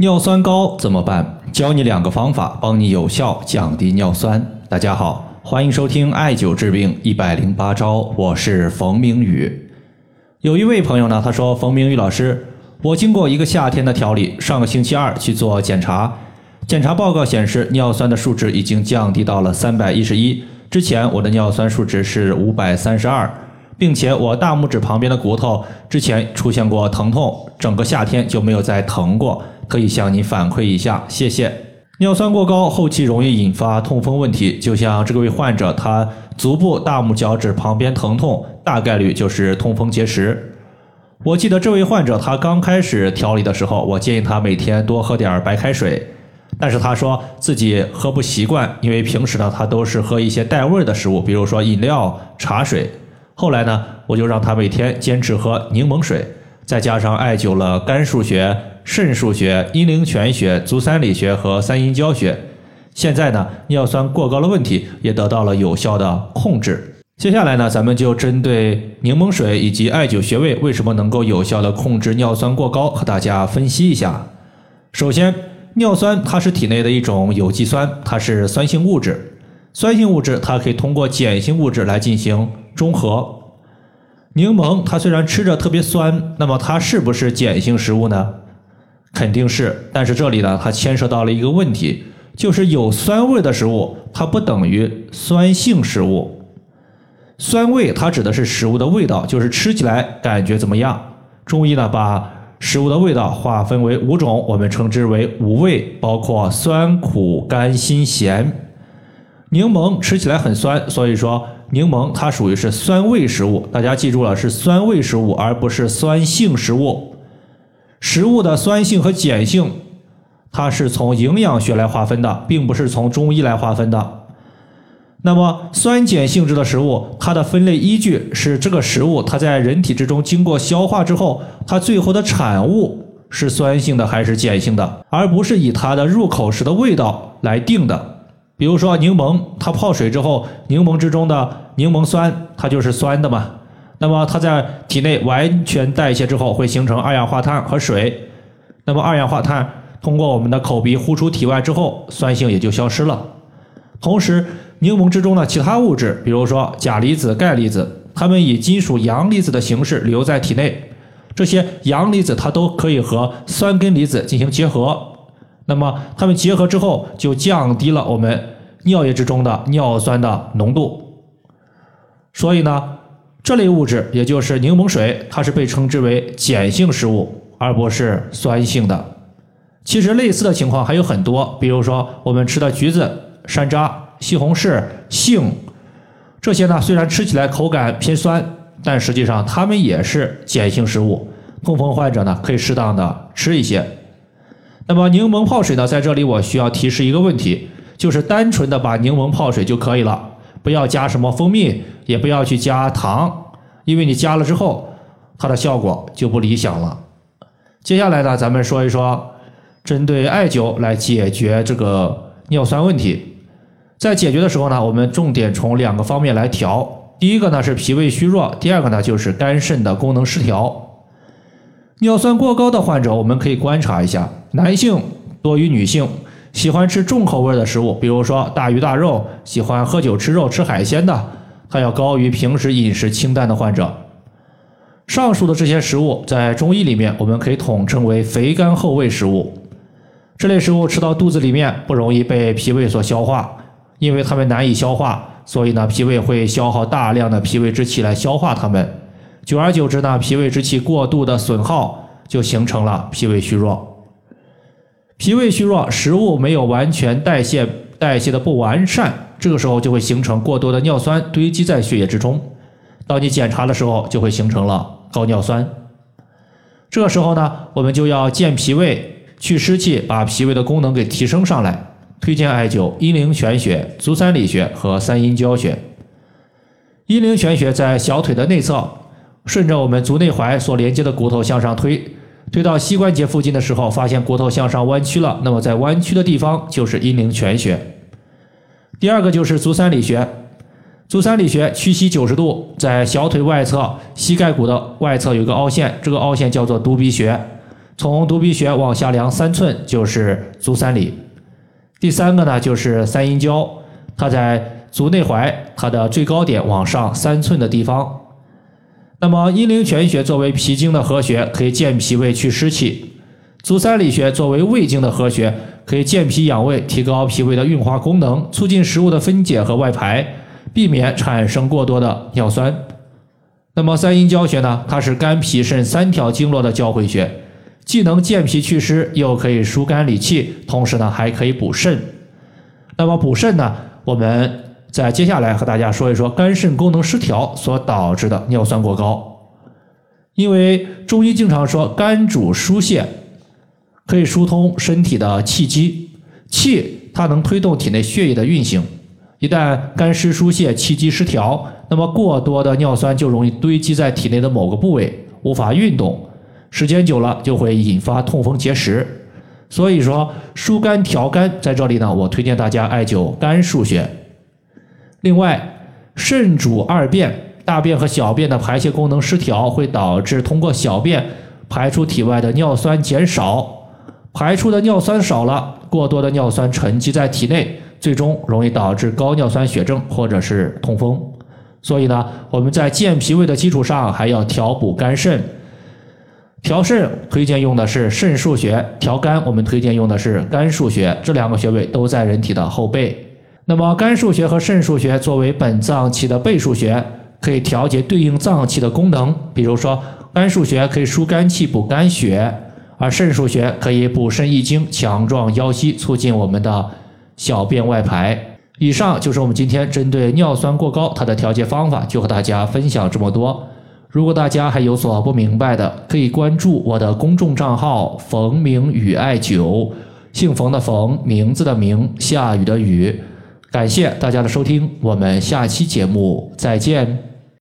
尿酸高怎么办？教你两个方法，帮你有效降低尿酸。大家好，欢迎收听艾灸治病一百零八招，我是冯明宇。有一位朋友呢，他说：“冯明宇老师，我经过一个夏天的调理，上个星期二去做检查，检查报告显示尿酸的数值已经降低到了三百一十一，之前我的尿酸数值是五百三十二。”并且我大拇指旁边的骨头之前出现过疼痛，整个夏天就没有再疼过，可以向你反馈一下，谢谢。尿酸过高后期容易引发痛风问题，就像这位患者，他足部大拇脚趾旁边疼痛，大概率就是痛风结石。我记得这位患者他刚开始调理的时候，我建议他每天多喝点白开水，但是他说自己喝不习惯，因为平时呢他都是喝一些带味儿的食物，比如说饮料、茶水。后来呢，我就让他每天坚持喝柠檬水，再加上艾灸了肝腧穴、肾腧穴、阴陵泉穴、足三里穴和三阴交穴。现在呢，尿酸过高的问题也得到了有效的控制。接下来呢，咱们就针对柠檬水以及艾灸穴位为什么能够有效的控制尿酸过高，和大家分析一下。首先，尿酸它是体内的一种有机酸，它是酸性物质。酸性物质它可以通过碱性物质来进行。中和柠檬，它虽然吃着特别酸，那么它是不是碱性食物呢？肯定是。但是这里呢，它牵涉到了一个问题，就是有酸味的食物，它不等于酸性食物。酸味它指的是食物的味道，就是吃起来感觉怎么样。中医呢，把食物的味道划分为五种，我们称之为五味，包括酸、苦、甘、辛、咸。柠檬吃起来很酸，所以说。柠檬它属于是酸味食物，大家记住了，是酸味食物，而不是酸性食物。食物的酸性和碱性，它是从营养学来划分的，并不是从中医来划分的。那么酸碱性质的食物，它的分类依据是这个食物它在人体之中经过消化之后，它最后的产物是酸性的还是碱性的，而不是以它的入口时的味道来定的。比如说柠檬，它泡水之后，柠檬之中的柠檬酸它就是酸的嘛。那么它在体内完全代谢之后，会形成二氧化碳和水。那么二氧化碳通过我们的口鼻呼出体外之后，酸性也就消失了。同时，柠檬之中的其他物质，比如说钾离子、钙离子，它们以金属阳离子的形式留在体内。这些阳离子它都可以和酸根离子进行结合。那么它们结合之后，就降低了我们尿液之中的尿酸的浓度。所以呢，这类物质也就是柠檬水，它是被称之为碱性食物，而不是酸性的。其实类似的情况还有很多，比如说我们吃的橘子、山楂、西红柿、杏，这些呢虽然吃起来口感偏酸，但实际上它们也是碱性食物。痛风患者呢可以适当的吃一些。那么柠檬泡水呢，在这里我需要提示一个问题，就是单纯的把柠檬泡水就可以了，不要加什么蜂蜜，也不要去加糖，因为你加了之后，它的效果就不理想了。接下来呢，咱们说一说针对艾灸来解决这个尿酸问题。在解决的时候呢，我们重点从两个方面来调，第一个呢是脾胃虚弱，第二个呢就是肝肾的功能失调。尿酸过高的患者，我们可以观察一下，男性多于女性，喜欢吃重口味的食物，比如说大鱼大肉，喜欢喝酒吃肉吃海鲜的，它要高于平时饮食清淡的患者。上述的这些食物在中医里面，我们可以统称为肥甘厚味食物。这类食物吃到肚子里面不容易被脾胃所消化，因为它们难以消化，所以呢，脾胃会消耗大量的脾胃之气来消化它们。久而久之呢，脾胃之气过度的损耗，就形成了脾胃虚弱。脾胃虚弱，食物没有完全代谢，代谢的不完善，这个时候就会形成过多的尿酸堆积在血液之中。当你检查的时候，就会形成了高尿酸。这个时候呢，我们就要健脾胃、去湿气，把脾胃的功能给提升上来。推荐艾灸阴陵泉穴、足三里穴和三阴交穴。阴陵泉穴在小腿的内侧。顺着我们足内踝所连接的骨头向上推，推到膝关节附近的时候，发现骨头向上弯曲了。那么在弯曲的地方就是阴陵泉穴。第二个就是足三里穴，足三里穴屈膝九十度，在小腿外侧膝盖骨的外侧有个凹陷，这个凹陷叫做犊鼻穴。从犊鼻穴往下量三寸就是足三里。第三个呢就是三阴交，它在足内踝，它的最高点往上三寸的地方。那么阴陵泉穴作为脾经的合穴，可以健脾胃去湿气；足三里穴作为胃经的合穴，可以健脾养胃，提高脾胃的运化功能，促进食物的分解和外排，避免产生过多的尿酸。那么三阴交穴呢？它是肝脾肾三条经络的交汇穴，既能健脾祛湿，又可以疏肝理气，同时呢还可以补肾。那么补肾呢？我们在接下来和大家说一说肝肾功能失调所导致的尿酸过高。因为中医经常说肝主疏泄，可以疏通身体的气机，气它能推动体内血液的运行。一旦肝湿疏泄，气机失调，那么过多的尿酸就容易堆积在体内的某个部位，无法运动，时间久了就会引发痛风结石。所以说疏肝调肝，在这里呢，我推荐大家艾灸肝腧穴。另外，肾主二便，大便和小便的排泄功能失调，会导致通过小便排出体外的尿酸减少，排出的尿酸少了，过多的尿酸沉积在体内。最终容易导致高尿酸血症或者是痛风，所以呢，我们在健脾胃的基础上，还要调补肝肾。调肾推荐用的是肾腧穴，调肝我们推荐用的是肝腧穴，这两个穴位都在人体的后背。那么肝腧穴和肾腧穴作为本脏器的背腧穴，可以调节对应脏器的功能。比如说，肝腧穴可以疏肝气、补肝血，而肾腧穴可以补肾益精、强壮腰膝，促进我们的。小便外排。以上就是我们今天针对尿酸过高它的调节方法，就和大家分享这么多。如果大家还有所不明白的，可以关注我的公众账号“冯明宇艾灸”，姓冯的冯，名字的名，下雨的雨。感谢大家的收听，我们下期节目再见。